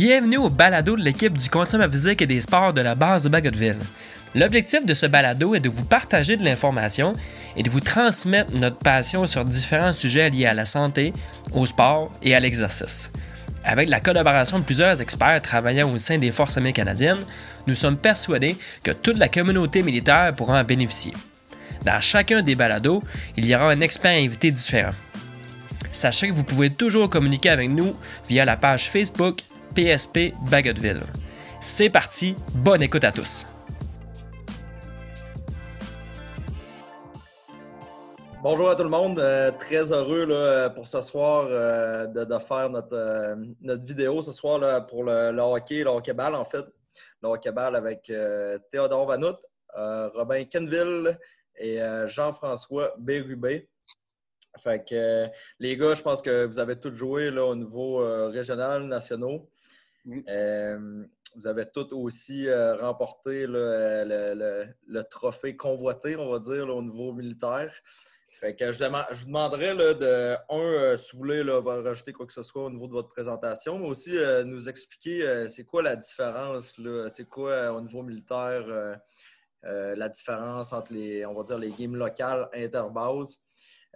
Bienvenue au balado de l'équipe du Continuum physique et des sports de la base de Bagotville. L'objectif de ce balado est de vous partager de l'information et de vous transmettre notre passion sur différents sujets liés à la santé, au sport et à l'exercice. Avec la collaboration de plusieurs experts travaillant au sein des Forces armées canadiennes, nous sommes persuadés que toute la communauté militaire pourra en bénéficier. Dans chacun des balados, il y aura un expert invité différent. Sachez que vous pouvez toujours communiquer avec nous via la page Facebook PSP Bagotville. C'est parti, bonne écoute à tous. Bonjour à tout le monde, euh, très heureux pour ce soir euh, de, faire notre, euh, notre, vidéo ce soir pour le, hockey, le hockey-ball en fait. Le hockey-ball avec Théodore Vanout, Robin Kenville et Jean-François Bérubé. Fait que les gars, je pense que vous avez tous joué au niveau régional, Euh, vous avez tous aussi euh, remporté le, trophée convoité, on va dire, au niveau militaire. Fait que je, je vous demanderais de, un, euh, si vous voulez rajouter quoi que ce soit au niveau de votre présentation, mais aussi nous expliquer c'est quoi la différence, c'est quoi au niveau militaire la différence entre les, on va dire, les games locales, interbases,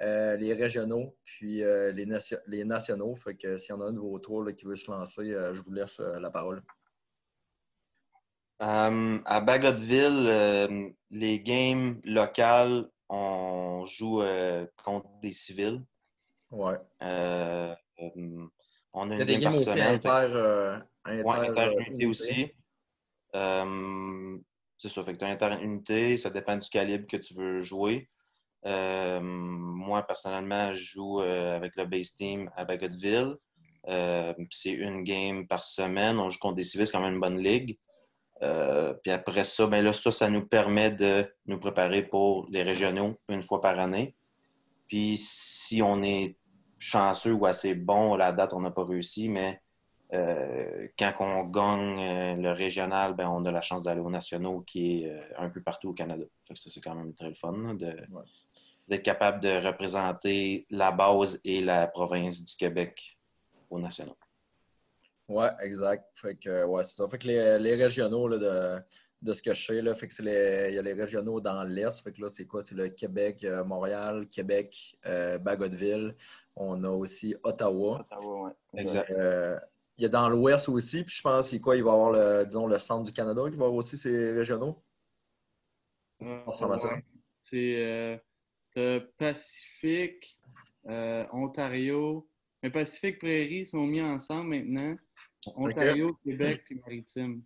euh, les régionaux, puis euh, les, les, nationaux. Fait que s'il y en a un de vos tours qui veut se lancer, euh, je vous laisse la parole. à Bagotville, les games locales, on joue contre des civils. Ouais. on a une Il y a des games par semaine. Inter, inter, aussi. c'est ça, fait que tu as inter-unité, ça dépend du calibre que tu veux jouer. Euh, moi, personnellement, je joue euh, avec le base team à Bagotville. Euh, c'est une game par semaine. On joue contre des civils, c'est quand même une bonne ligue. puis après ça, ben là, ça, ça nous permet de nous préparer pour les régionaux une fois par année. Puis si on est chanceux ou assez bon, la date, on n'a pas réussi, mais quand on gagne le régional, ben, on a la chance d'aller aux nationaux qui est un peu partout au Canada. ça, c'est quand même très le fun d'être capable de représenter la base et la province du Québec au national. Oui, exact. Fait que, ouais, c'est ça. Fait que les, les régionaux là, de, de, ce que je sais, là, fait que c'est les, il y a les régionaux dans l'Est. Fait que là, c'est quoi? C'est le Québec, euh, Montréal, Québec, euh, Bagotville. On a aussi Ottawa. Ottawa, oui. Exact. Euh, il y a dans l'Ouest aussi, puis je pense qu'il quoi, il va y avoir le, disons, le centre du Canada qui va avoir aussi ces régionaux? Euh, c'est euh, Pacifique, euh, Ontario. Mais Pacifique Prairie sont mis ensemble maintenant. Ontario, Québec et Maritime.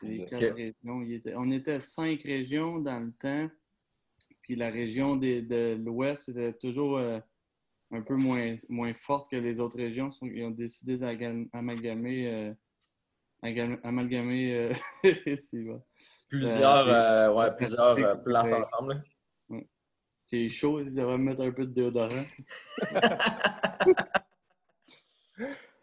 C'est quatre régions. on était cinq régions dans le temps. Puis la région de, l'Ouest était toujours euh, un peu moins, moins forte que les autres régions. Ils ont décidé d'amalgamer amalgamer, plusieurs, ouais, plusieurs places ensemble. C'est chaud, ils devraient mettre un peu de déodorant.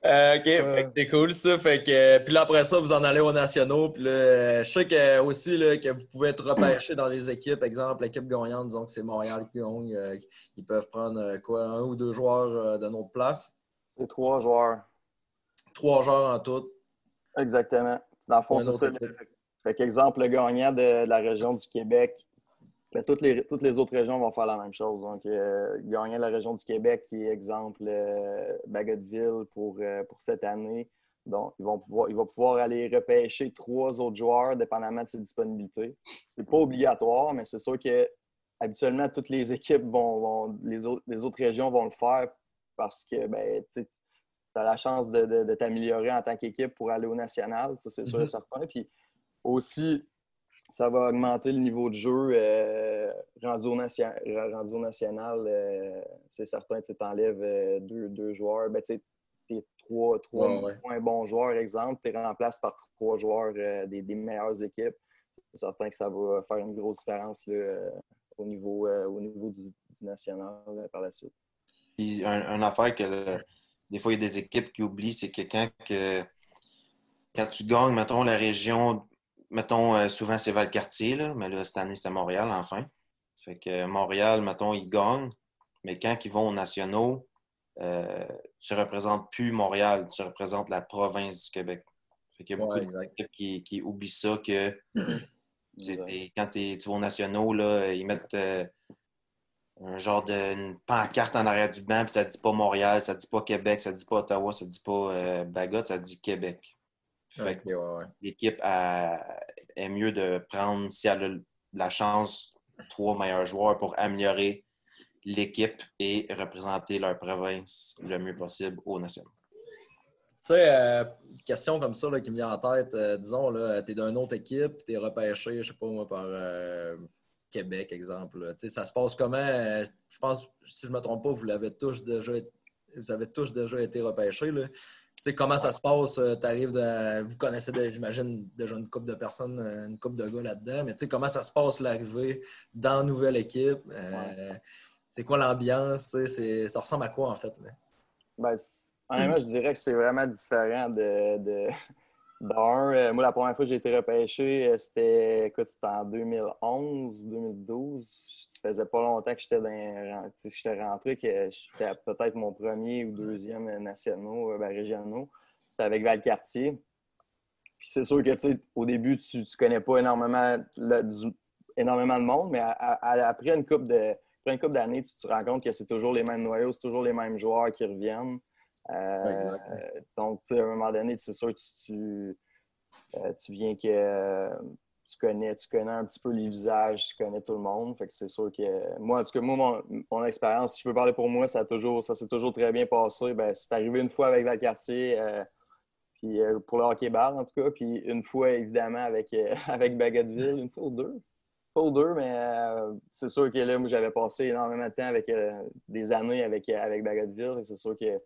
Euh, ok, c'est cool ça. Fait que, puis là, après ça, vous en allez aux nationaux. Puis là, je sais que, aussi là, que vous pouvez être repêché dans des équipes. Exemple, l'équipe gagnante, disons que c'est Montréal qui gagne. Euh, ils peuvent prendre euh, quoi, un ou deux joueurs de notre place. C'est trois joueurs. Trois joueurs en tout. Exactement. Dans le fond, c'est ça. Fait qu'exemple, le gagnant de la région du Québec toutes, les, toutes les autres régions vont faire la même chose. Donc, euh, gagner la région du Québec, qui est exemple euh, Bagotville pour, euh, pour cette année. Donc, ils vont pouvoir, il va pouvoir aller repêcher trois autres joueurs, dépendamment de ses disponibilités. C'est pas obligatoire, mais c'est sûr que habituellement, toutes les équipes vont, les, autres, les autres régions vont le faire parce que ben, tu as la chance de, t'améliorer en tant qu'équipe pour aller au national. Ça, c'est sûr et mm-hmm. certain. Puis aussi, ça va augmenter le niveau de jeu euh, rendu, au national. Euh, c'est certain que tu enlèves euh, deux, deux, joueurs. Ben, tu es trois, trois bons joueurs, exemple, tu es remplacé par trois joueurs des, des, meilleures équipes. C'est certain que ça va faire une grosse différence au niveau, au niveau du, national par la suite. Puis, un, affaire que des fois, il y a des équipes qui oublient, c'est que quand, que quand tu gagnes, mettons, la région mettons, euh, souvent c'est Valcartier, là, mais là, cette année, c'était Montréal, enfin. Fait que Montréal, mettons, ils gagnent, mais quand ils vont aux nationaux, euh, tu ne représentes plus Montréal, tu représentes la province du Québec. Fait qu'il y a beaucoup d'équipes qui, qui, oublient ça que quand tu vas aux nationaux, là, ils mettent euh, un genre de pancarte en arrière du banc, puis ça dit pas Montréal, ça dit pas Québec, ça dit pas Ottawa, ça dit pas euh, Bagot, ça dit Québec. L'équipe est mieux de prendre, si elle a la chance, trois meilleurs joueurs pour améliorer l'équipe et représenter leur province le mieux possible aux nationaux. Tu sais, euh, question comme ça qui me vient en tête, euh, disons, tu es d'une autre équipe, tu es repêché, je sais pas moi, par euh, Québec, exemple. Tu sais, ça se passe comment? je pense, si je ne me trompe pas, vous l'avez tous déjà vous avez tous déjà été repêchés. Là. Tu sais, comment ça se passe? arrives de, vous connaissez, j'imagine, déjà une couple de personnes, une couple de gars là-dedans, mais tu sais, comment ça se passe l'arrivée dans une nouvelle équipe? c'est quoi l'ambiance? Ça ressemble à quoi en fait? Là? Ben, honnêtement, je dirais que c'est vraiment différent de, de, euh, moi, la première fois que j'ai été repêché, euh, c'était en 2011 2012. Ça faisait pas longtemps que j'étais rentré, que j'étais peut-être mon premier ou deuxième nationaux, euh, ben, régionaux. C'était avec Valcartier. Puis c'est sûr que au début, tu ne connais pas énormément, énormément de monde, mais après une coupe après une couple d'années, tu te rends compte que c'est toujours les mêmes noyaux, c'est toujours les mêmes joueurs qui reviennent. Euh, donc, à un moment donné, c'est sûr que tu, euh, tu viens que tu connais, tu connais un petit peu les visages, tu connais tout le monde. Fait que c'est sûr que moi, en tout cas, moi, mon, expérience, si je peux parler pour moi, ça toujours, ça s'est toujours très bien passé. Ben, c'est arrivé une fois avec Valcartier, euh, puis pour le hockey-bar en tout cas, puis une fois évidemment avec, avec Bagotville, une fois ou deux pas deux, mais euh, c'est sûr que là, moi, j'avais passé énormément de temps avec euh, des années avec, euh, avec Bagotville. C'est sûr que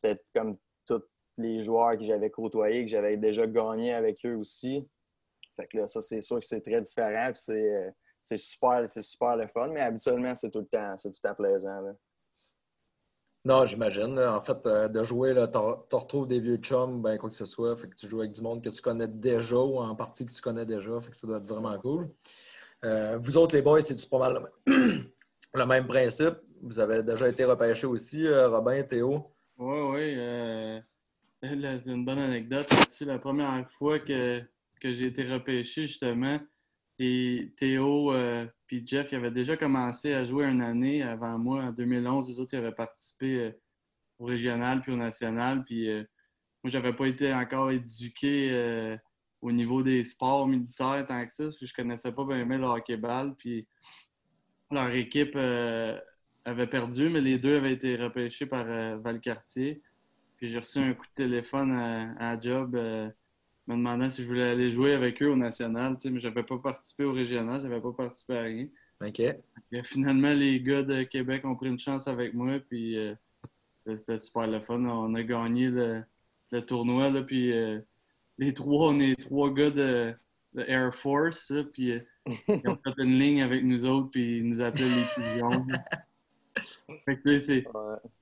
c'était comme tous les joueurs que j'avais côtoyés, que j'avais déjà gagné avec eux aussi. Fait que là, ça, c'est sûr que c'est très différent. c'est super, super le fun, mais habituellement, c'est tout le temps, c'est tout le temps plaisant. Non, j'imagine. En fait, de jouer, tu retrouves des vieux chums, ben, quoi que ce soit. Fait que tu joues avec du monde que tu connais déjà ou en partie que tu connais déjà. Fait que ça doit être vraiment cool. Euh, vous autres, les boys, c'est pas mal le même? Principe? Vous avez déjà été repêché aussi, euh, Robin, Théo? Oui, oui. Euh, c'est une bonne anecdote là-dessus. La première fois que, j'ai été repêché, justement, et Théo puis Jeff, ils avaient déjà commencé à jouer une année avant moi, en 2011. Les autres, avaient participé au régional puis au national. Puis moi, j'avais pas été encore éduqué au niveau des sports militaires tant que ça, que je connaissais pas bien le hockey-ball. Puis leur équipe euh, avait perdu, mais les deux avaient été repêchés par euh, Valcartier. Puis j'ai reçu un coup de téléphone à, Job euh, me demandant si je voulais aller jouer avec eux au national. Mais j'avais pas participé au régional, j'avais pas participé à rien. OK. finalement, les gars de Québec ont pris une chance avec moi. Puis c'était super le fun. On a gagné le, le tournoi. Là, puis les trois, on est trois gars de, Air Force, puis euh, ils ont fait une ligne avec nous autres, puis ils nous appelaient les pigeons. Fait que, tu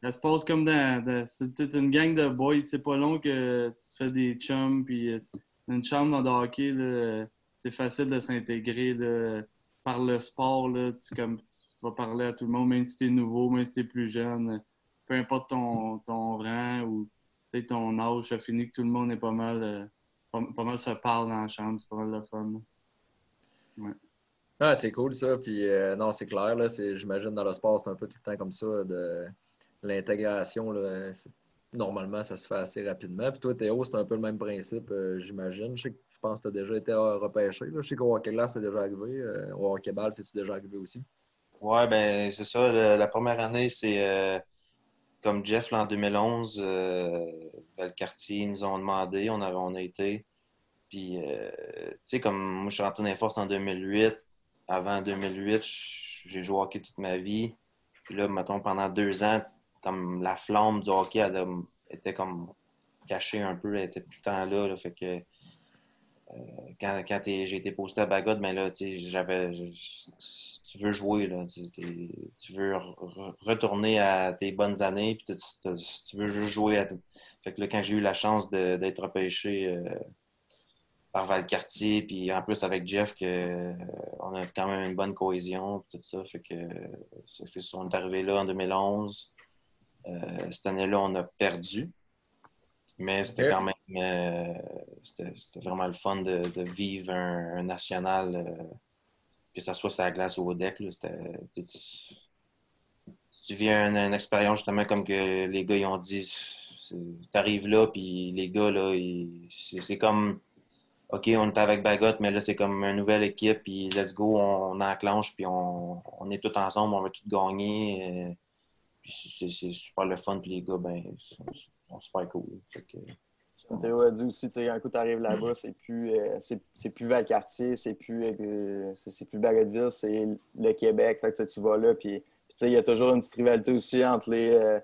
ça se passe comme dans. c'est une gang de boys, c'est pas long que tu te fais des chums, puis euh, une chambre dans le hockey, c'est facile de s'intégrer par le sport. Là, tu, comme, tu, vas parler à tout le monde, même si t'es nouveau, même si t'es plus jeune. Peu importe ton, ton rang ou ton âge, ça finit que tout le monde est pas mal. Euh, pas, mal se parle dans la chambre, c'est pas mal de fun. Ouais. Ah, c'est cool ça. Puis euh, non, c'est clair. Là, j'imagine dans le sport, c'est un peu tout le temps comme ça de l'intégration. Normalement, ça se fait assez rapidement. Puis toi, Théo, c'est un peu le même principe, euh, j'imagine. Je, je pense que tu as déjà été repêché. Là. Je sais qu'au hockey là, c'est déjà arrivé. Euh, au hockey ball, c'est-tu déjà arrivé aussi? Oui, ben c'est ça. la première année, c'est comme Jeff en 2011, euh, Valcartier nous ont demandé, on a, on a été. Puis, euh, tu sais, comme moi, je suis rentré dans les forces en 2008. Avant 2008, j'ai joué au hockey toute ma vie. Puis là, mettons, pendant deux ans, comme la flamme du hockey était comme cachée un peu, elle était tout le temps là. fait que euh, quand, j'ai été posté à Bagot, ben là, j'avais. Tu veux jouer, là, tu veux retourner à tes bonnes années, puis tu, veux juste jouer. À fait que là, quand j'ai eu la chance d'être repêché euh, par Valcartier, puis en plus avec Jeff, que, euh, on a quand même une bonne cohésion, tout ça. Fait que, on est arrivé là en 2011. cette année-là, on a perdu. Mais c'était quand même c'était vraiment le fun de, vivre un, national, que ce soit sa glace ou au deck. tu, tu vis une, expérience justement comme que les gars ils ont dit tu arrives là, puis les gars, là, c'est comme OK, on est avec Bagot, mais là, c'est comme une nouvelle équipe, puis let's go, on, enclenche, puis on, on, est tous ensemble, on va tout gagner. Euh, c'est super le fun, puis les gars, ben, sont, super cool. Comme Théo a dit aussi, un coup, tu arrives là-bas, c'est plus, euh, c'est plus Valcartier, c'est plus, euh, c'est plus Bagotville, c'est le Québec. Fait que tu vas là, puis il y a toujours une petite rivalité aussi entre les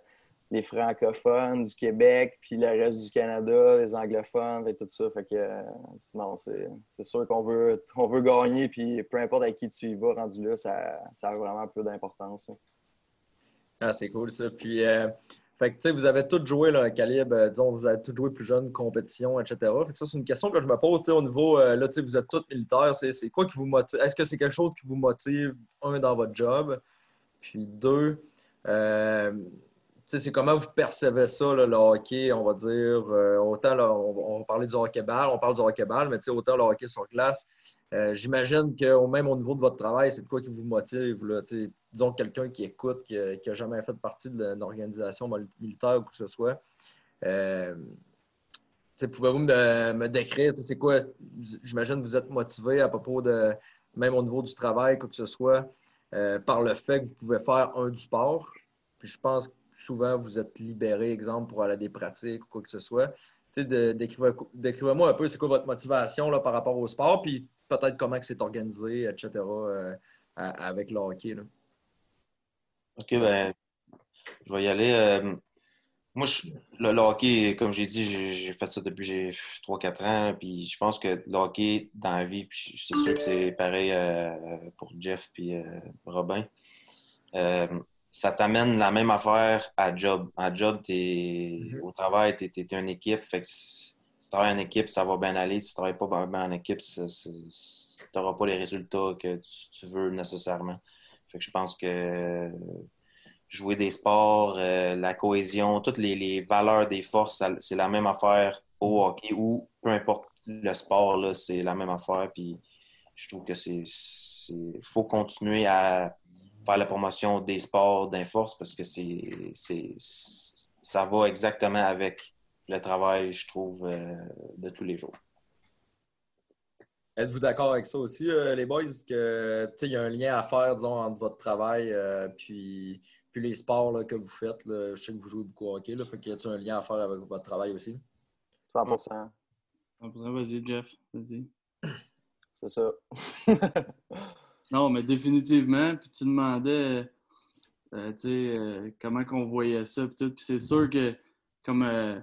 les francophones du Québec, puis le reste du Canada, les anglophones et tout ça. Fait que euh, sinon, c'est sûr qu'on veut, on veut gagner, puis peu importe avec qui tu y vas, rendu là, ça, ça a vraiment peu d'importance. Ah, c'est cool ça. Puis, euh, fait que, vous avez tous joué là, calibre, euh, disons, vous avez tous joué plus jeune, compétition, etc. Fait que ça, c'est une question que je me pose au niveau, là, vous êtes tous militaires, c'est quoi qui vous motive? Est-ce que c'est quelque chose qui vous motive, un, dans votre job, puis deux, c'est comment vous percevez ça, le hockey, on va dire, euh, autant on, va parler du hockey-ball, on parle du hockey-ball, mais autant le hockey sur glace. Euh, j'imagine que même au niveau de votre travail, c'est de quoi qui vous motive. Là, disons quelqu'un qui écoute, qui n'a jamais fait partie d'une organisation militaire ou quoi que ce soit. Euh, pouvez-vous me, me décrire, c'est quoi, j'imagine que vous êtes motivé à propos de, même au niveau du travail, quoi que ce soit, par le fait que vous pouvez faire un du sport. Puis je pense que souvent vous êtes libéré, exemple, pour aller à des pratiques ou quoi que ce soit. Décrivez-moi un peu c'est quoi votre motivation là, par rapport au sport, puis peut-être comment c'est organisé, etc., euh, avec le hockey. OK, ben, je vais y aller. Euh, moi, le, hockey, comme j'ai dit, j'ai fait ça depuis j'ai 3-4 ans. Puis je pense que le hockey dans la vie, c'est sûr que c'est pareil euh, pour Jeff et Robin ça t'amène la même affaire à job. À job, mm-hmm. au travail, tu es, une équipe. Fait que si tu travailles en équipe, ça va bien aller. Si tu travailles pas bien en équipe, tu n'auras pas les résultats que tu, veux nécessairement. Fait que je pense que jouer des sports, euh, la cohésion, toutes les, valeurs des forces, c'est la même affaire au mm-hmm. hockey ou peu importe le sport, c'est la même affaire. Puis je trouve que c'est faut continuer à faire la promotion des sports d'Inforce parce que c'est, ça va exactement avec le travail, je trouve, euh, de tous les jours. Êtes-vous d'accord avec ça aussi, euh, les boys, que il y a un lien à faire, disons, entre votre travail euh, puis, puis les sports que vous faites? Je sais que vous jouez beaucoup au hockey, là, fait qu'il y a un lien à faire avec votre travail aussi? 100%. 100%, vas-y, Jeff, vas-y. C'est ça. Non, mais définitivement. Puis tu demandais, euh, sais, euh, comment qu'on voyait ça. Puis, tout. puis c'est sûr que, comme euh,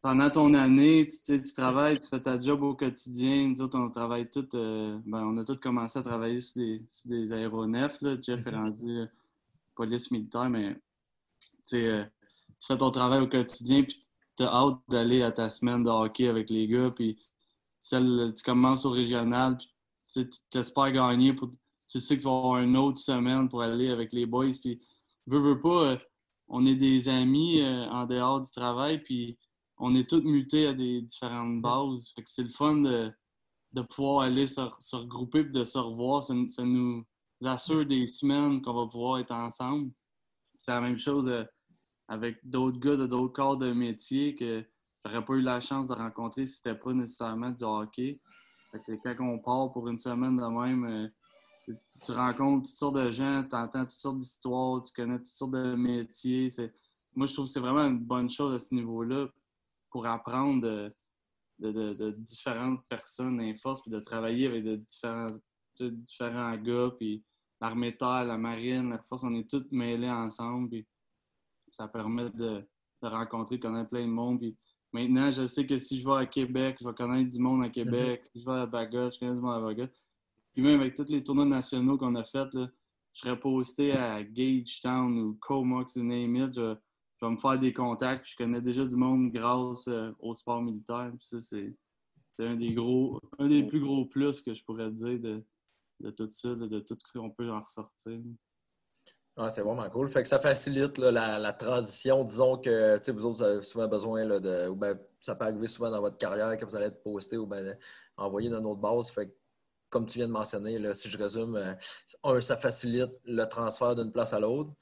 pendant ton année, tu, tu travailles, tu fais ta job au quotidien. Nous autres, on travaille tout, ben, on a tous commencé à travailler sur des, sur des aéronefs. Là. Jeff est mm-hmm. rendu police militaire, mais tu fais ton travail au quotidien, puis tu as hâte d'aller à ta semaine de hockey avec les gars, puis celle, tu commences au régional, puis tu espères gagner. Pour, tu sais que tu vas avoir une autre semaine pour aller avec les boys. Puis, veux, veux pas, euh, on est des amis euh, en dehors du travail, puis on est tous mutés à des différentes bases. Fait que c'est le fun de, de pouvoir aller se, regrouper et de se revoir. Ça, nous assure des semaines qu'on va pouvoir être ensemble. C'est la même chose euh, avec d'autres gars de d'autres corps de métier que j'aurais pas eu la chance de rencontrer si c'était pas nécessairement du hockey quand on part pour une semaine de même, euh, tu, rencontres toutes sortes de gens, tu entends toutes sortes d'histoires, tu connais toutes sortes de métiers. Moi, je trouve que c'est vraiment une bonne chose à ce niveau-là pour apprendre de, différentes personnes en force, puis de travailler avec de différents, différents gars, puis l'armée terre, la marine, la force, on est tous mêlés ensemble, puis ça permet de, rencontrer, connaître plein de monde, Maintenant, je sais que si je vais à Québec, je vais connaître du monde à mhm. Québec. Si je vais à Bagot, je connais du monde à Bagot. Puis même avec tous les tournois nationaux qu'on a faits, je serais posté à Gagetown ou Comox ou name Je, vais me faire des contacts. je connais déjà du monde grâce euh, au sport militaire. ça, c'est un des gros, un des plus gros plus que je pourrais dire de, de tout ça, de tout ce qu'on peut en ressortir. Ah, c'est vraiment cool. Fait que ça facilite la, transition. Disons que vous autres, vous avez souvent besoin de. Ou ben, ça peut arriver souvent dans votre carrière que vous allez être posté ou ben, envoyé dans une autre base. Fait que, comme tu viens de mentionner, là, si je résume, euh, un, ça facilite le transfert d'une place à l'autre.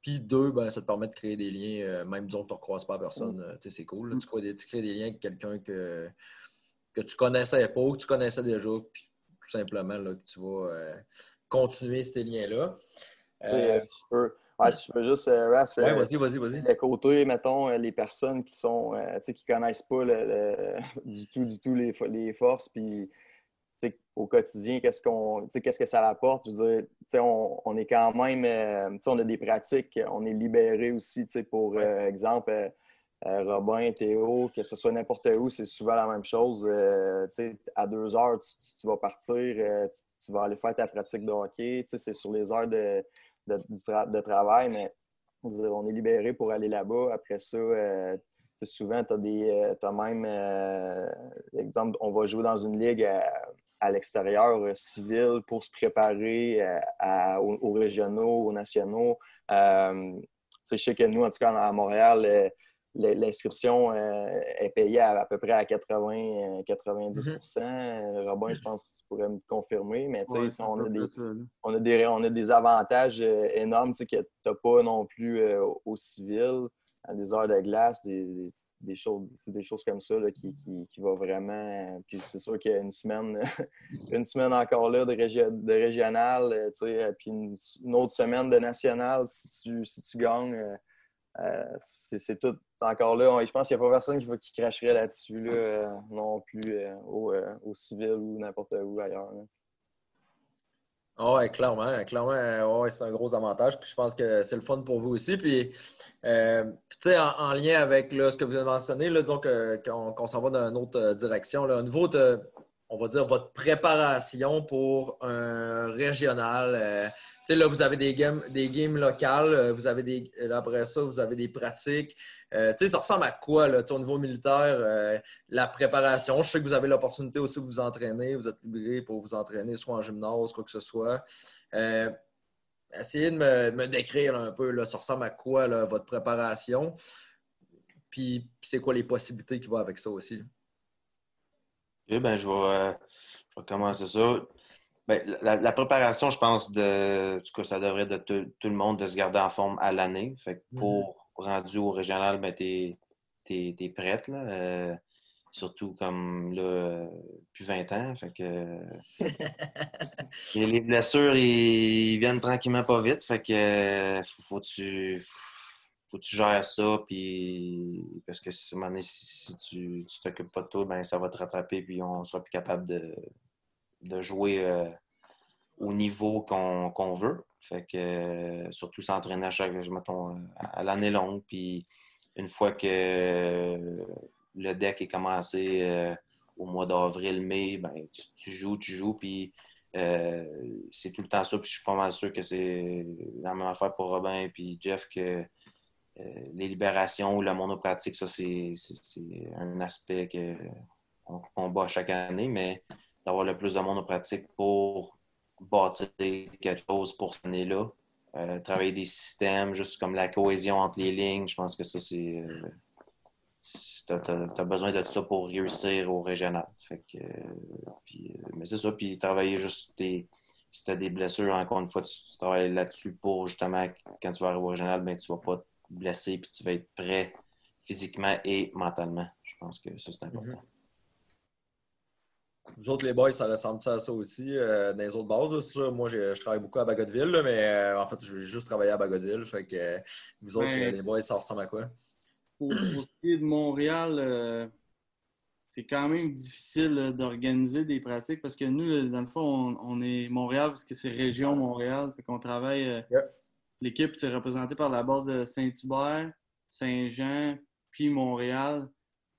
Puis deux, ben, ça te permet de créer des liens, euh, même disons que tu ne recroises pas personne. Euh, c'est cool. Tu, crées des, tu, crées des, liens avec quelqu'un que, que tu connaissais pas, que tu connaissais déjà, puis tout simplement là, que tu vas continuer ces liens-là. Euh, si, je peux, je peux juste, euh, ouais, vas-y, vas-y, vas-y. Le côté, mettons, les personnes qui sont, qui connaissent pas le, du tout, du tout les, les forces, puis au quotidien, qu'est-ce qu'on qu'est-ce que ça apporte? Je veux dire, on, on, est quand même, euh, on a des pratiques, on est libéré aussi, pour euh, exemple, euh, Robin, Théo, que ce soit n'importe où, c'est souvent la même chose. à deux heures, tu, vas partir, tu, vas aller faire ta pratique de hockey, c'est sur les heures de, de, travail, mais on est libéré pour aller là-bas. Après ça, souvent, tu as, des, as même, exemple, on va jouer dans une ligue à l'extérieur euh, civil pour se préparer euh, aux, régionaux, aux nationaux. Euh, je sais que nous, en tout cas, à Montréal, l'inscription est payée à, peu près à 80, 90 mm-hmm. Robin, je pense que tu pourrais me confirmer, mais on, a des, on, a des, on, a des, avantages énormes que tu n'as pas non plus au civil des heures de glace, des, des, choses, des choses comme ça qui, qui, va vraiment. Puis c'est sûr qu'il y a une semaine, une semaine encore là de, de régional, euh, euh, puis une, autre semaine de national si tu, si tu gagnes. Euh, c'est tout encore là. je pense qu'il n'y a pas personne qui, qui cracherait là-dessus là, non plus au, au, civil ou n'importe où ailleurs. Oui, clairement. Clairement, ouais, c'est un gros avantage. Puis je pense que c'est le fun pour vous aussi. Puis, euh, sais, en, lien avec ce que vous avez mentionné, là, disons qu'on s'en va dans une autre euh, direction. Là, au niveau de, on va dire, votre préparation pour un régional. Euh, tu sais, là, vous avez des games, des games locales, vous avez des, après ça, vous avez des pratiques. Euh, ça ressemble à quoi là, au niveau militaire, euh, la préparation? Je sais que vous avez l'opportunité aussi de vous entraîner, vous êtes libéré pour vous entraîner, soit en gymnase, quoi que ce soit. Euh, essayez de me, décrire un peu, là, ça ressemble à quoi votre préparation? Puis c'est quoi les possibilités qui vont avec ça aussi? ben, je, vais, commencer ça. Ben, la, préparation, je pense, de, que ça devrait de tout, le monde de se garder en forme à l'année. Fait mm-hmm. pour rendu au régional, ben, tu es, prête. Là. Euh, surtout comme là, plus 20 ans. Fait que, les blessures, ils viennent tranquillement pas vite. Fait que faut, tu faut tu gères ça. Puis, parce que si, si tu t'occupes pas de tout, ben, ça va te rattraper. Puis on sera plus capable de, de jouer euh, au niveau qu'on veut. Fait que euh, surtout s'entraîner à chaque, mettons, à, l'année longue. Puis une fois que le deck est commencé euh, au mois d'avril, mai, ben, tu, joues, tu joues, puis euh, c'est tout le temps ça. Puis je suis pas mal sûr que c'est la même affaire pour Robin et puis Jeff que les libérations ou la monopratique, ça c'est un aspect qu'on combat chaque année, mais d'avoir le plus de monopratique pour bâtir quelque chose pour cette année-là. Euh, travailler des systèmes, juste comme la cohésion entre les lignes. Je pense que ça, c'est. Euh, tu as, besoin de ça pour réussir au régional. Fait que, euh, mais c'est ça, puis travailler juste si tu as des blessures, encore une fois, tu, travailles là-dessus pour justement, quand tu vas arriver au régional, ben, tu ne vas pas te blesser puis tu vas être prêt physiquement et mentalement. Je pense que ça, c'est important. Mm-hmm. Vous autres, les boys, ça ressemble à ça aussi euh, dans les autres bases. Moi, je, travaille beaucoup à Bagotville, mais euh, en fait, je vais juste travailler à Bagotville. Fait que euh, vous autres, les boys, ça ressemble à quoi? Pour, ce qui est de Montréal, c'est quand même difficile d'organiser des pratiques parce que nous, dans le fond, on, est Montréal parce que c'est région Montréal. Fait qu'on travaille. L'équipe est représentée par la base de Saint-Hubert, Saint-Jean, puis Montréal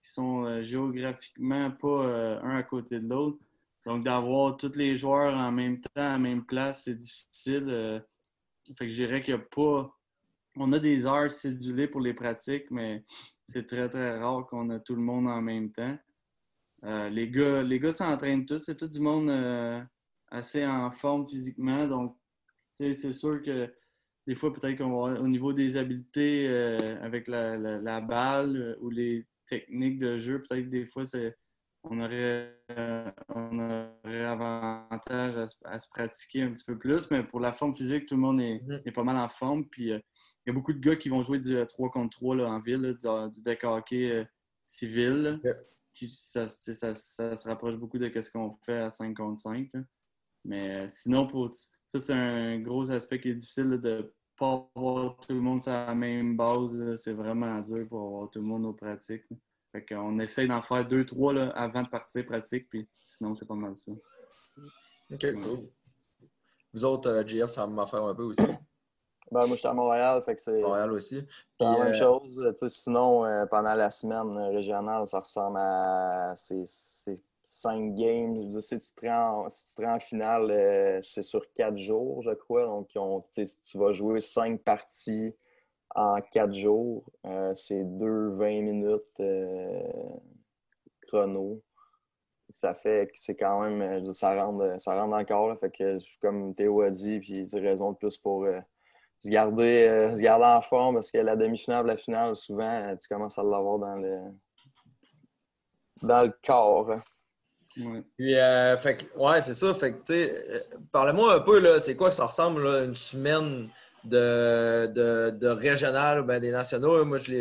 sont euh, géographiquement pas euh, un à côté de l'autre. Donc, d'avoir tous les joueurs en même temps, à la même place, c'est difficile. Euh. fait que je dirais qu'il n'y a pas. On a des heures cédulées pour les pratiques, mais c'est très, très rare qu'on a tout le monde en même temps. les gars les gars s'entraînent tous. C'est tout du monde assez en forme physiquement. Donc, c'est sûr que des fois, peut-être qu'on va au niveau des habiletés avec la, la, balle ou les techniques de jeu, peut-être des fois, c'est, on, aurait, on aurait avantage à, se pratiquer un petit peu plus. Mais pour la forme physique, tout le monde est, est pas mal en forme. Puis il y a beaucoup de gars qui vont jouer du 3 contre 3 là, en ville, du, du deck hockey civil. ça, ça, ça, se rapproche beaucoup de ce qu'on fait à 5 contre 5. Mais sinon, pour ça, c'est un gros aspect qui est difficile de pas avoir tout le monde sur la même base. C'est vraiment dur pour avoir tout le monde aux pratiques. Fait qu'on essaye d'en faire deux, trois là, avant de partir pratique, puis sinon, c'est pas mal ça. OK, cool. Vous autres, euh, GF, ça va m'en faire un peu aussi? Ben, moi, je suis à Montréal, fait que c'est. Montréal aussi. C'est la même euh, chose. sinon, euh, pendant la semaine régionale, ça ressemble à. C'est cinq games. Si tu te rends, en, finale, euh, c'est sur quatre jours, je crois. Donc, tu vas jouer cinq parties en quatre jours. Euh, c'est deux 20 minutes euh, chrono. Ça fait que c'est quand même. Ça rentre, ça rentre encore. fait que, comme Théo a dit, puis il raison de plus pour se, garder, se garder en forme parce que la demi-finale, la finale, souvent, tu commences à l'avoir dans le dans le corps. Ouais. Puis, euh, fait ouais, c'est ça. Fait que, tu euh, parlez-moi un peu, là, c'est quoi que ça ressemble, là, une semaine de, de, de régional, ben, des nationaux? Moi, je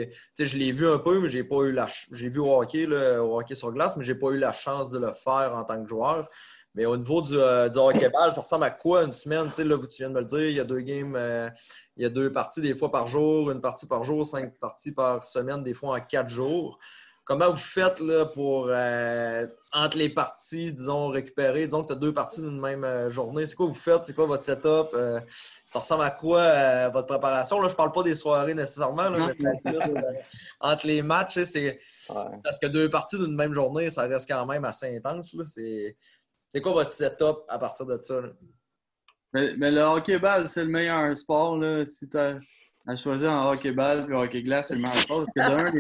l'ai, vu un peu, mais j'ai pas eu la J'ai vu au hockey, hockey sur glace, mais j'ai pas eu la chance de le faire en tant que joueur. Mais au niveau du, euh, du hockey-ball, ça ressemble à quoi une semaine? Là, tu viens de me le dire, il y a deux games, il y a deux parties des fois par jour, une partie par jour, cinq parties par semaine, des fois en quatre jours. Comment vous faites là, pour, euh, entre les parties, disons, récupérer? Disons que tu as deux parties d'une même euh, journée. C'est quoi vous faites? C'est quoi votre setup? Euh, ça ressemble à quoi votre préparation? Là, je parle pas des soirées nécessairement. entre les matchs, c'est parce que deux parties d'une même journée, ça reste quand même assez intense. C'est quoi votre setup à partir de ça? Mais, le hockey-ball, c'est le meilleur sport. Là. Si tu as à choisir en hockey-ball puis hockey-glace, c'est le meilleur sport. Parce que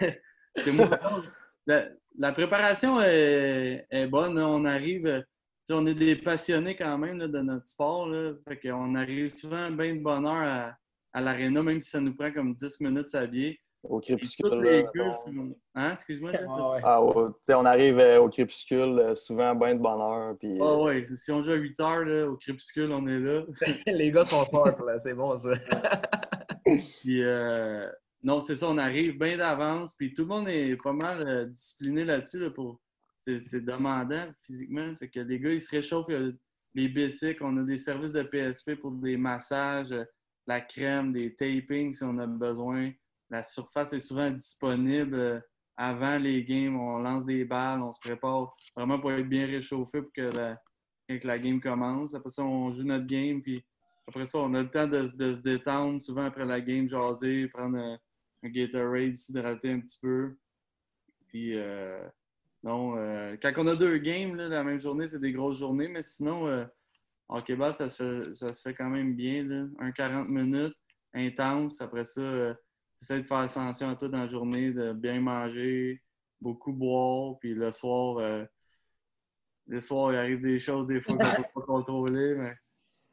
d'un, la, préparation est, bonne. On arrive, on est des passionnés quand même de notre sport. on arrive souvent bien de bonne heure à, à l'aréna, même si ça nous prend comme 10 minutes s'habiller. Au crépuscule. Hein, excuse-moi. Ah, ah on arrive euh, au crépuscule euh, souvent bien de bonne heure. Puis... Ah ouais, si on joue à 8 heures, au crépuscule, on est là. Les gars sont forts, c'est bon ça. puis, euh, non, c'est ça, on arrive bien d'avance, puis tout le monde est pas mal euh, discipliné là-dessus. pour... C'est demandant physiquement. Fait que les gars, ils se réchauffent, les bicycles, on a des services de PSP pour des massages, euh, la crème, des tapings si on a besoin. La surface est souvent disponible euh, avant les games. On lance des balles, on se prépare vraiment pour être bien réchauffé pour que la, la game commence. Après ça, on joue notre game, puis après ça, on a le temps de, de se détendre, souvent après la game, jaser, prendre un Gatorade, s'hydrater un petit peu. Puis, euh, non, euh, quand on a deux games, la même journée, c'est des grosses journées, mais sinon, euh, en Québec, ça se, fait, ça se fait quand même bien. Là. Un 40 minutes, intense. Après ça, euh, de faire attention à tout dans la journée, de bien manger, beaucoup boire. Puis le soir, le soir, il arrive des choses des fois qu'on ne peut pas contrôler, mais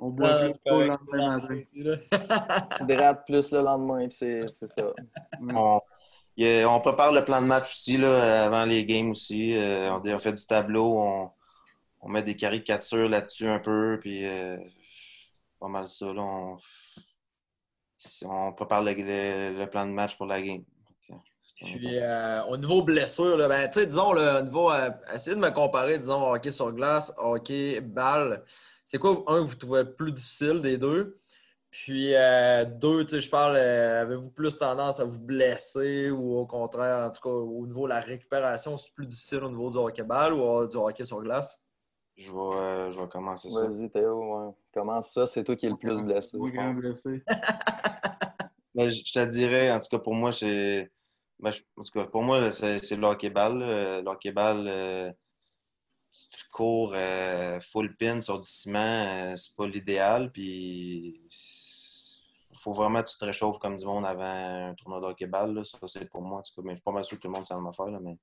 on boit plus le lendemain matin. S'hydrate plus le lendemain, puis c'est ça. On, prépare le plan de match aussi là, avant les games aussi. Euh, on, fait du tableau, on, met des caricatures là-dessus un peu, puis euh, pas mal ça. Là, on, prépare le, plan de match pour la game. Puis, euh, au niveau blessure, là, ben, disons, le, au niveau, essayez de me comparer, disons, hockey sur glace, hockey, balle. C'est quoi, un, vous trouvez plus difficile des deux? Puis, euh, deux, tu sais, je parle, euh, avez-vous plus tendance à vous blesser ou au contraire, en tout cas, au niveau de la récupération, c'est plus difficile au niveau du hockey-ball ou du hockey sur glace? Je vais, euh, je vais commencer ça. Vas-y, Théo, commence ça, c'est toi qui es le plus blessé. Oui, quand blessé. Ben, je te dirais, en tout cas, pour moi, c'est. Ben, en tout cas, pour moi, c'est le hockey-ball. Le hockey-ball tu cours euh, full pin sur du ciment, euh, c'est pas l'idéal. Puis faut vraiment que tu te réchauffes comme du monde avant un tournoi de hockey-ball. Ça, c'est pour moi. Mais je suis pas mal sûr que tout le monde s'en va faire. mais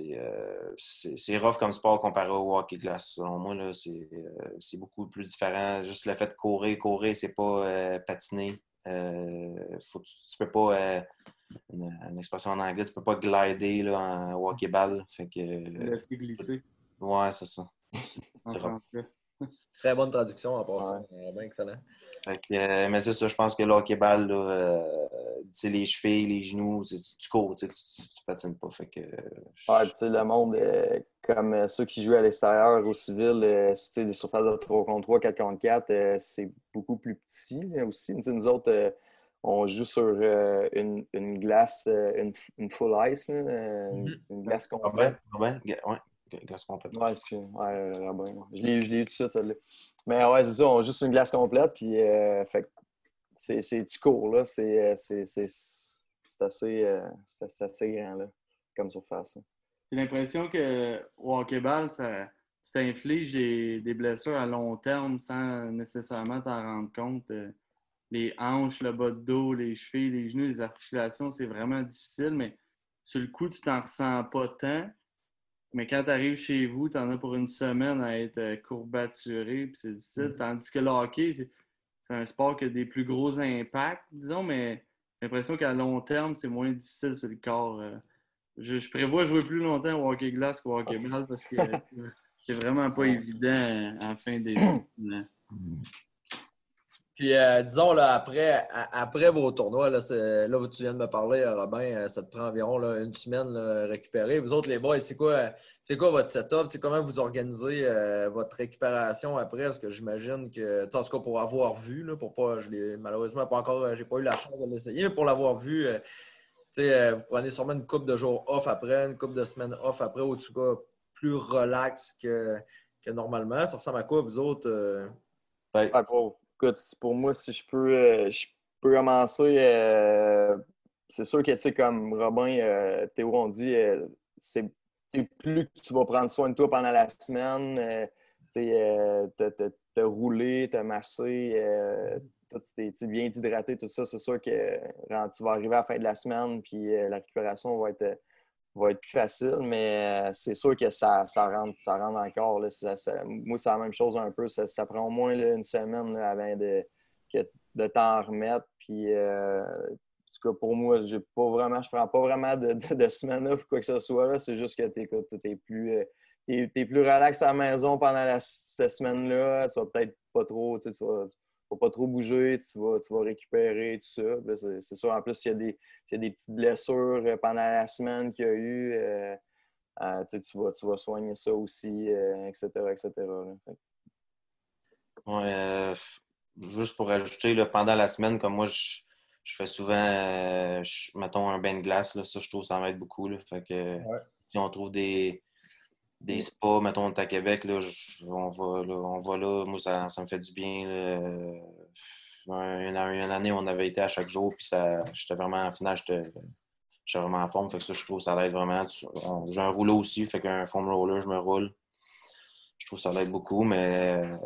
euh, c'est rough comme sport comparé au hockey glace. Selon moi, c'est beaucoup plus différent. Juste le fait de courir, courir, c'est pas patiner. Faut, tu peux pas, une, expression en anglais, tu peux pas glider là, en hockey ball. Fait que, Laisser glisser. Ouais, c'est ça. Très bonne traduction en passant. Bien excellent. Euh, mais c'est ça, je pense que le hockey-ball, euh, les chevilles, les genoux, tu cours, tu, tu, patines pas. Fait que, le monde, comme ceux qui jouent à l'extérieur au civil, des surfaces de 3 contre 3, 4 contre 4, c'est beaucoup plus petit aussi. nous autres, on joue sur une, une, glace, une, une, full ice, mm-hmm. une, glace complète. ouais glace complète. Ouais, ouais, Je l'ai eu tout de suite, celle-là. Mais ouais, c'est ça, on a juste une glace complète, puis euh, fait c'est du court, là. C'est assez, euh, assez grand, là, comme surface. J'ai l'impression que au hockey-ball, ça, tu t'infliges des, des, blessures à long terme sans nécessairement t'en rendre compte. Euh, les hanches, le bas de dos, les chevilles, les genoux, les articulations, c'est vraiment difficile, mais sur le coup, tu t'en ressens pas tant. Mais quand tu arrives chez vous, tu en as pour une semaine à être euh, courbaturé, puis c'est difficile. Mm. Tandis que le hockey, c'est un sport qui a des plus gros impacts, disons, mais j'ai l'impression qu'à long terme, c'est moins difficile sur le corps. Euh. Je, prévois jouer plus longtemps au hockey glace qu'au hockey ball parce que c'est vraiment pas évident à la fin des semaines. Puis, euh, disons, là, après, après vos tournois, là, là, tu viens de me parler, euh, Robin, euh, ça te prend environ là, une semaine là, récupérer. Vous autres, les boys, c'est quoi, c'est quoi votre setup? C'est comment vous organisez votre récupération après? Parce que j'imagine que, en tout cas, pour avoir vu, là, pour pas, je l'ai malheureusement pas encore, j'ai pas eu la chance de l'essayer, mais pour l'avoir vu, vous prenez sûrement une coupe de jours off après, une coupe de semaines off après, ou en tout cas plus relax que, que normalement. Ça ressemble à quoi, vous autres? Ben, Écoute, pour moi, si je peux, euh, je peux commencer, euh, c'est sûr que, tu sais, comme Robin, euh, Théo, on dit, c'est plus tu vas prendre soin de toi pendant la semaine, tu te, te, rouler, te masser, tu viens hydraté, tout ça, c'est sûr que quand tu vas arriver à la fin de la semaine, puis la récupération va être va être plus facile, mais euh, c'est sûr que ça, ça, rentre, ça encore. Là. moi, c'est la même chose un peu. Ça, prend au moins une semaine avant de, de t'en remettre. Puis, euh, en tout cas, pour moi, j'ai pas vraiment, je prends pas vraiment de, de, semaine off ou quoi que ce soit. C'est juste que tu es, plus, euh, plus relax à la maison pendant la, cette semaine-là. Tu vas peut-être pas trop, tu, pas trop bouger, tu vas, tu vas récupérer, tout ça. C'est sûr, en plus, il y, a des, il y a des petites blessures euh, pendant la semaine qu'il y a eu. Euh, euh, tu, vas, tu vas soigner ça aussi, etc. etc. juste pour ajouter, là, pendant la semaine, comme moi, je, fais souvent, mettons, un bain de glace. Là, ça, je trouve que ça m'aide beaucoup. Là, fait que, Si on trouve des, des spas, mettons, à Québec, là, on, va, là, on va là. Moi, ça, ça me fait du bien. Une, une, année, on avait été à chaque jour, puis ça, j'étais vraiment, en final, j'étais, vraiment en forme. Fait que ça, je trouve que ça l'aide vraiment. J'ai un rouleau aussi, fait qu'un foam roller, je me roule. Je trouve que ça l'aide beaucoup, mais euh,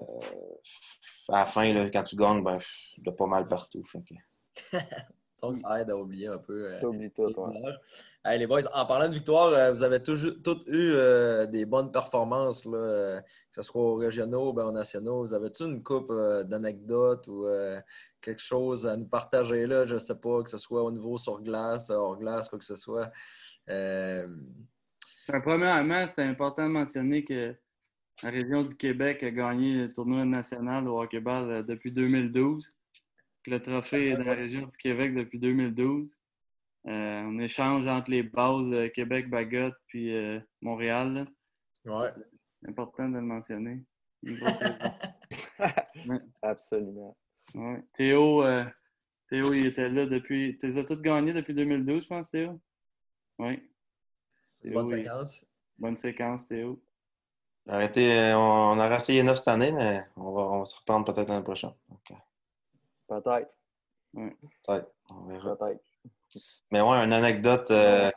à la fin, là, quand tu gagnes, ben, de pas mal partout. Fait que... Donc, ça aide à oublier un peu. Euh, tout, les boys, en parlant de victoire, euh, vous avez tous eu euh, des bonnes performances, là, que ce soit aux régionaux ou aux nationaux. Vous avez-tu une coupe d'anecdotes ou quelque chose à nous partager là? Je ne sais pas, que ce soit au niveau sur glace, hors glace, quoi que ce soit. Premièrement, c'est important de mentionner que la région du Québec a gagné le tournoi national au hockey-ball depuis 2012 le trophée est dans la région du Québec depuis 2012. Euh, on échange entre les bases de Québec, Bagotte puis euh, Montréal. Ouais. C'est important de le mentionner. Absolument. Théo, euh, Théo, il était là depuis. Tu les as toutes gagnées depuis 2012, je pense, Théo? Oui. Bonne séquence. Bonne séquence, Théo. Arrêtez, on a essayé neuf cette année, mais on va, on va se reprendre peut-être l'année prochaine. Peut-être. Peut-être. On verra. Peut-être. Mais ouais, une anecdote. Euh...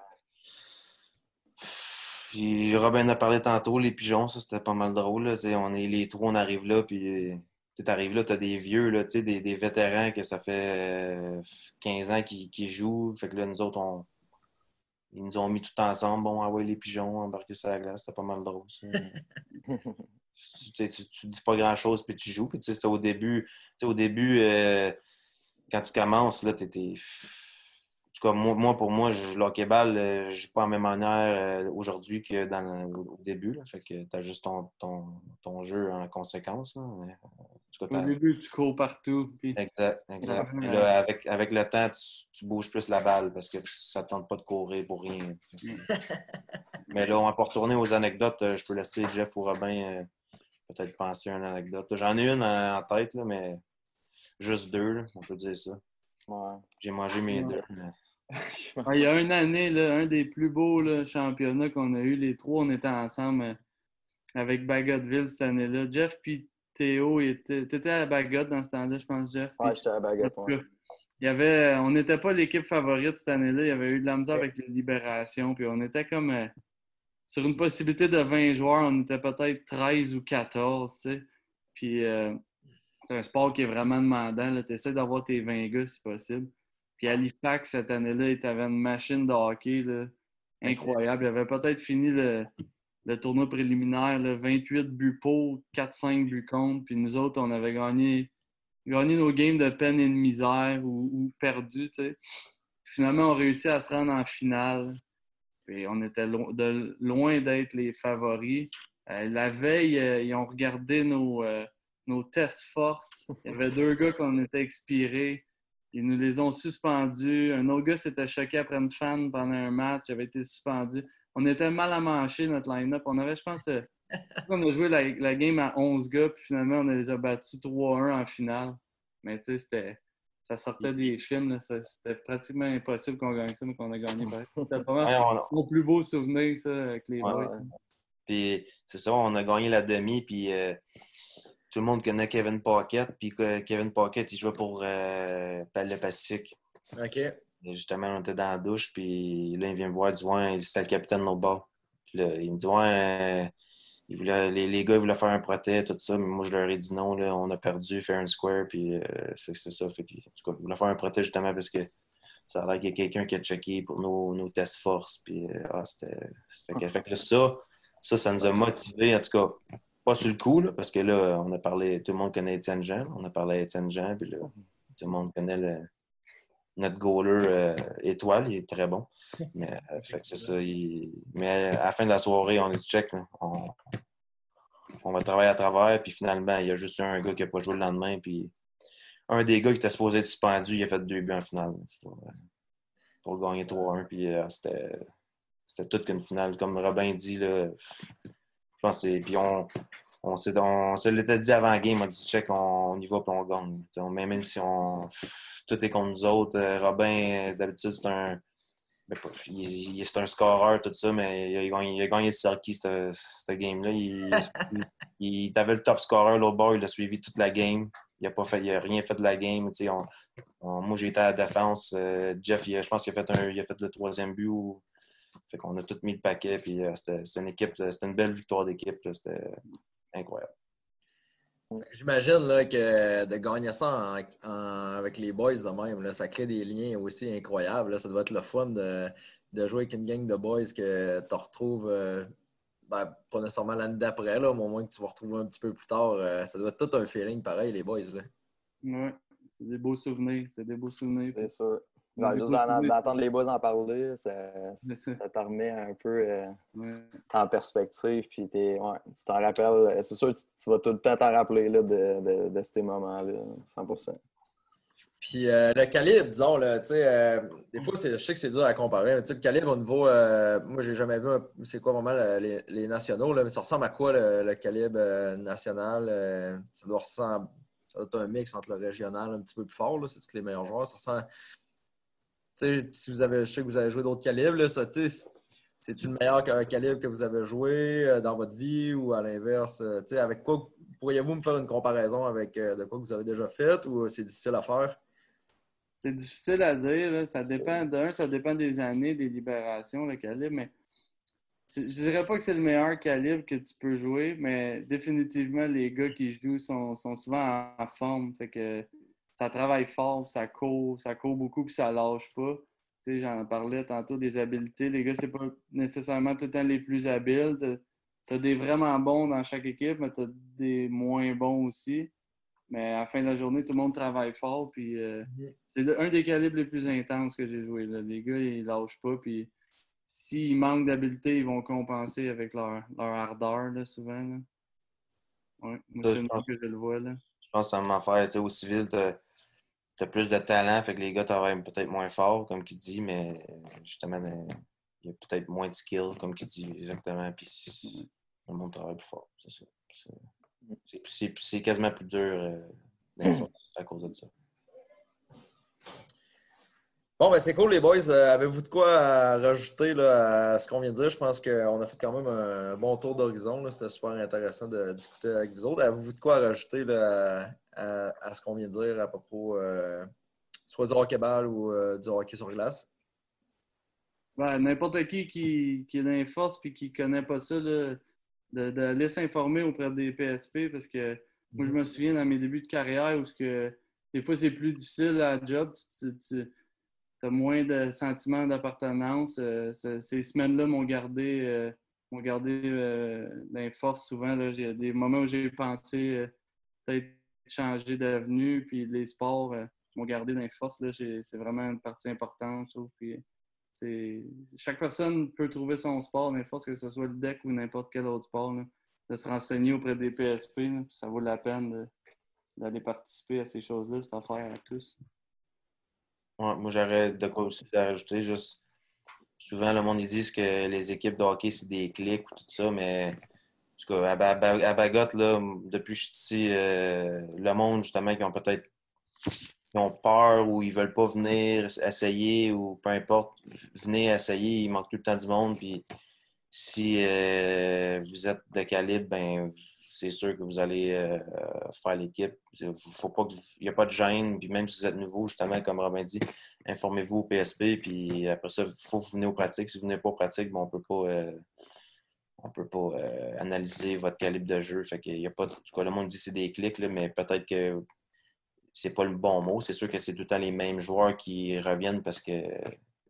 Robin a parlé tantôt, les pigeons, ça c'était pas mal drôle. On est les trous, on arrive là, puis tu arrives là, tu as des vieux, là, des, des vétérans que ça fait 15 euh, ans qui, jouent. Fait que là, nous autres, on, ils nous ont mis tout ensemble. Bon, ah ouais, les pigeons, embarquer sur la glace, c'était pas mal drôle. Ça. tu, tu, dis pas grand-chose, puis tu joues. Puis, tu sais, au début, au début euh, quand tu commences, là, t'étais tout cas, moi, pour moi, je, le hockey-ball, euh, je joue pas en même manière euh, aujourd'hui que dans au début. Là. Fait que tu as juste ton, ton, jeu en conséquence. au début, tu cours partout. Exact, exact. avec, avec le temps, tu, bouges plus la balle parce que ça ne tente pas de courir pour rien. Mais là, on va pas retourner aux anecdotes. Je peux laisser Jeff ou Robin peut-être penser à une anecdote. J'en ai une en tête, là, mais juste deux, on peut dire ça. J'ai mangé mes deux. il y a une année, là, un des plus beaux championnats qu'on a eu. Les trois, on était ensemble euh, avec Bagotville cette année-là. Jeff puis Théo, tu étais à Bagot dans ce temps-là, je pense, Jeff. Ouais, j'étais à Bagot. Il y avait, on n'était pas l'équipe favorite cette année-là. Il y avait eu de la misère avec les libérations. Puis on était comme euh, sur une possibilité de 20 joueurs, on était peut-être 13 ou 14. Tu sais. Puis euh, c'est un sport qui est vraiment demandant. Tu essaies d'avoir tes 20 gars si possible. Puis Halifax, cette année-là, il avait une machine de hockey incroyable. Il avait peut-être fini le, tournoi préliminaire, 28 buts pour, 4-5 buts contre. Puis nous autres, on avait gagné, gagné nos games de peine et de misère ou, perdu. Finalement, on réussit à se rendre en finale. On était loin d'être les favoris. Euh, la veille, euh, ils ont regardé nos, euh, nos tests force. Il y avait deux gars qu'on était expirés. Ils nous les ont suspendus. Un autre gars s'était choqué après une fan pendant un match. Il avait été suspendu. On était mal à mancher, notre line-up. On avait, je pense, on a joué la, game à 11 gars, puis finalement, on les a battus 3-1 en finale. Mais tu sais, ça sortait des films. C'était pratiquement impossible qu'on gagne ça, mais qu'on a gagné. C'était vraiment mon plus beau souvenir, ça, avec les boys. Puis c'est ça, on a gagné la demi, puis euh, tout le monde connaît Kevin Pocket, puis Kevin Pocket, il jouait pour euh, le Pacifique. OK. justement, on était dans la douche, puis là, il vient me voir, il dit Ouais, c'était le capitaine de notre bord. il me dit Ouais, euh, les, gars ils voulaient faire un protège, tout ça, mais moi, je leur ai dit non, là, on a perdu, faire un square, puis euh, c'est ça. Fait en tout cas, ils voulaient faire un protège justement parce que ça a l'air qu'il y a quelqu'un qui a checké pour nos, nos tests force, puis ah, c'était. Fait que ça, ça, ça nous a motivés, en tout cas pas sur le coup, parce que là, on a parlé, tout le monde connaît Étienne Jean. On a parlé à Étienne Jean, puis là, tout le monde connaît notre goaler euh, étoile, il est très bon. Mais, euh, c'est ça. Mais à la fin de la soirée, on est check, on... on... va travailler à travers, puis finalement, il y a juste un gars qui n'a pas joué le lendemain, puis un des gars qui était supposé être suspendu, il a fait deux buts en finale pour, pour gagner 3-1, puis euh, c'était c'était toute qu'une finale. Comme Robin dit, là, je pense puis on, on, se l'était dit avant la game, on a dit check, on, y va puis on gagne. même si on, tout est contre nous autres, euh, Robin, d'habitude, c'est un. Ben, c'est un scoreur, tout ça, mais il a, gagné, il a gagné le circuit, cette, game-là. Il, il, avait le top scorer l'autre bord, il a suivi toute la game. Il n'a pas fait, il a rien fait de la game. moi, j'ai été à la défense. Euh, Jeff, je pense qu'il a, fait un, il a fait le troisième but. Ou, fait qu'on a tout mis le paquet, puis euh, c'était une équipe, c'était une belle victoire d'équipe, c'était incroyable. J'imagine que de gagner ça avec les boys de même, là, ça crée des liens aussi incroyables. Ça doit être le fun de, jouer avec une gang de boys que tu retrouves, euh, ben, pas nécessairement l'année d'après, au moment que tu vas retrouver un petit peu plus tard. Euh, ça doit être tout un feeling pareil, les boys. Oui, c'est des beaux souvenirs. C'est des beaux souvenirs. C'est sûr juste d'entendre les boys en parler, ça, ça te remet un peu euh, en perspective. Puis ouais, tu t'en rappelles. C'est sûr que tu, vas tout le temps t'en rappeler là, de, de, ces moments-là, 100% Puis euh, le calibre, disons, là, euh, des fois, je sais que c'est dur à comparer, mais le calibre au niveau. moi, j'ai jamais vu c'est quoi vraiment les, les, nationaux, là, mais ça ressemble à quoi le, calibre national? ça doit ressembler. Ça doit être un mix entre le régional un petit peu plus fort, c'est tous les meilleurs joueurs. Ça ressemble si vous avez, je sais que vous avez joué d'autres calibres, c'est-tu le meilleur calibre que vous avez joué euh, dans votre vie ou à l'inverse? Euh, avec quoi pourriez-vous me faire une comparaison avec euh, de quoi vous avez déjà fait ou c'est difficile à faire? C'est difficile à dire. Ça dépend d'un, ça dépend des années, des libérations, le calibre, mais je dirais pas que c'est le meilleur calibre que tu peux jouer, mais définitivement, les gars qui jouent sont, souvent en, forme. Fait que ça travaille fort, ça court, ça court beaucoup, puis ça lâche pas. j'en parlais tantôt des habiletés. Les gars, c'est pas nécessairement tout le temps les plus habiles. Tu as des vraiment bons dans chaque équipe, mais tu as des moins bons aussi. Mais à la fin de la journée, tout le monde travaille fort. Puis euh, c'est un des calibres les plus intenses que j'ai joué. Les gars, ils lâchent pas. Puis s'ils manquent d'habileté, ils vont compenser avec leur, leur ardeur, souvent. Là. Ouais, moi, c'est que je le vois. Là. Je pense que ça m'a fait. Au civil, tu as, plus de talent, fait que les gars travaillent peut-être moins fort, comme tu dis, mais justement, il y a peut-être moins de skill, comme tu dis, exactement. Puis le monde travaille plus fort. C'est ça. C'est quasiment plus dur euh, à cause de ça. Bon, ben c'est cool, les boys. Euh, avez-vous de quoi rajouter là, à ce qu'on vient de dire? Je pense qu'on a fait quand même un bon tour d'horizon. C'était super intéressant de discuter avec vous autres. Avez-vous de quoi rajouter là, à, ce qu'on vient de dire à propos euh, soit du hockey-ball ou du hockey sur glace? Ben, N'importe qui, qui qui est dans les forces et qui ne connaît pas ça, là, d'aller s'informer auprès des PSP parce que moi, je me souviens dans mes débuts de carrière où que, des fois, c'est plus difficile à job. Tu, as moins de sentiments d'appartenance. Euh, ces semaines-là m'ont gardé, euh, m'ont gardé euh, d'inforce souvent. Il y a des moments où j'ai pensé peut-être changer d'avenue, puis les sports m'ont gardé d'inforce. C'est vraiment une partie importante, je trouve. Chaque personne peut trouver son sport, n'importe que ce soit le deck ou n'importe quel autre sport. de se renseigner auprès des PSP, ça vaut la peine d'aller participer à ces choses-là. C'est affaire à tous. moi, j'aurais de quoi aussi rajouter. Juste, souvent, le monde ils disent que les équipes de hockey, c'est des clics ou tout ça, mais tout cas, à, Bagotte, là, depuis que je suis ici, euh, le monde, justement, qui ont peut-être ont peur ou ils veulent pas venir essayer ou peu importe, venez essayer, il manque tout le temps du monde. Puis si euh, vous êtes de calibre, ben c'est sûr que vous allez euh, faire l'équipe. Il n'y a pas de gêne. Puis même si vous êtes nouveau, justement, comme Robin dit, informez-vous au PSP. Puis après ça, il faut venir aux pratiques. Si vous venez pas aux pratiques, bon, on peut pas. Euh, on peut pas analyser votre calibre de jeu. Fait qu'il y a pas. tout cas, le monde dit que c'est des clics, là, mais peut-être que c'est pas le bon mot. C'est sûr que c'est tout le temps les mêmes joueurs qui reviennent parce que,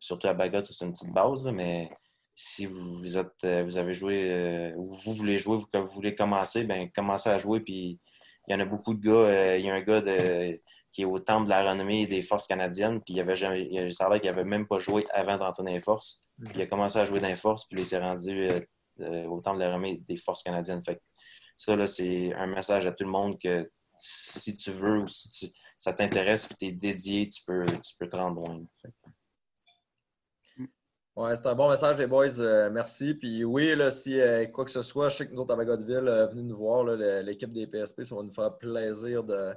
surtout à Bagot, c'est une petite base, mais si vous, êtes, euh, vous avez joué euh, ou vous voulez jouer, vous, vous voulez commencer, ben commencez à jouer. Puis il y en a beaucoup de gars. Euh, il y a un gars qui est au temple de la renommée des forces canadiennes, puis il avait jamais, il qu'il n'avait même pas joué avant d'entrer dans les forces. Puis il a commencé à jouer dans les forces, puis il s'est rendu au temple de la renommée des forces canadiennes. Fait ça, là, c'est un message à tout le monde que si tu veux ou si ça t'intéresse et tu es dédié, tu peux, tu peux te rendre loin. C'est un bon message, les boys. Euh, merci. Puis oui, là, si euh, quoi que ce soit, je sais que nous autres à Vagodville, euh, nous voir, l'équipe des PSP, ça va nous faire plaisir de,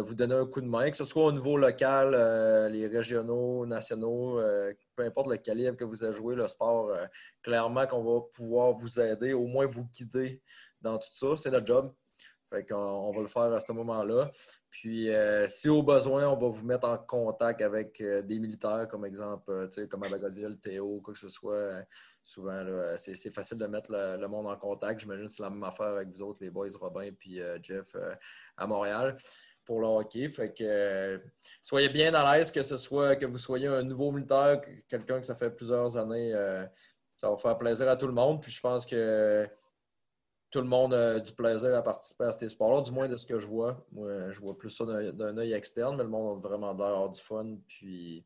vous donner un coup de main, que ce soit au niveau local, les régionaux, nationaux, peu importe le calibre que vous avez joué, le sport, clairement qu'on va pouvoir vous aider, au moins vous guider dans tout ça. C'est notre job. Fait qu'on on va le faire à ce moment-là. Puis, euh, si au besoin, on va vous mettre en contact avec euh, des militaires, comme exemple, euh, comme à Bagotville, Théo, quoi que ce soit. souvent, c'est facile de mettre le, monde en contact. J'imagine que c'est la même affaire avec vous autres, les boys Robin puis Jeff à Montréal pour le hockey. Fait que soyez bien à l'aise que ce soit que vous soyez un nouveau militaire, quelqu'un que ça fait plusieurs années. ça va faire plaisir à tout le monde. Puis je pense que tout le monde a du plaisir à participer à ces sports-là, du moins de ce que je vois. Moi, je vois plus ça d'un œil externe, mais le monde a vraiment l'air du fun. Puis,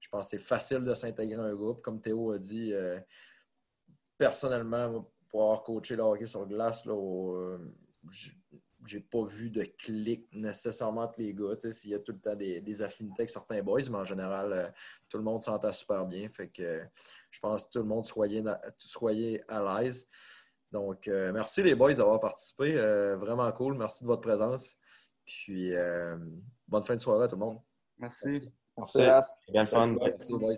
je pense que c'est facile de s'intégrer à un groupe. Comme Théo a dit, euh, personnellement, pour avoir coaché le hockey sur glace, là, euh, j'ai pas vu de clic nécessairement entre les gars. S'il y a tout le temps des, affinités avec certains boys, mais en général, euh, tout le monde s'entend super bien. Fait que je pense que tout le monde soyez, soyez à l'aise. Donc, euh, merci les boys d'avoir participé. Euh, vraiment cool. Merci de votre présence. Puis, euh, bonne fin de soirée à tout le monde. Merci. Merci. Merci. Bien fun. Merci, boys.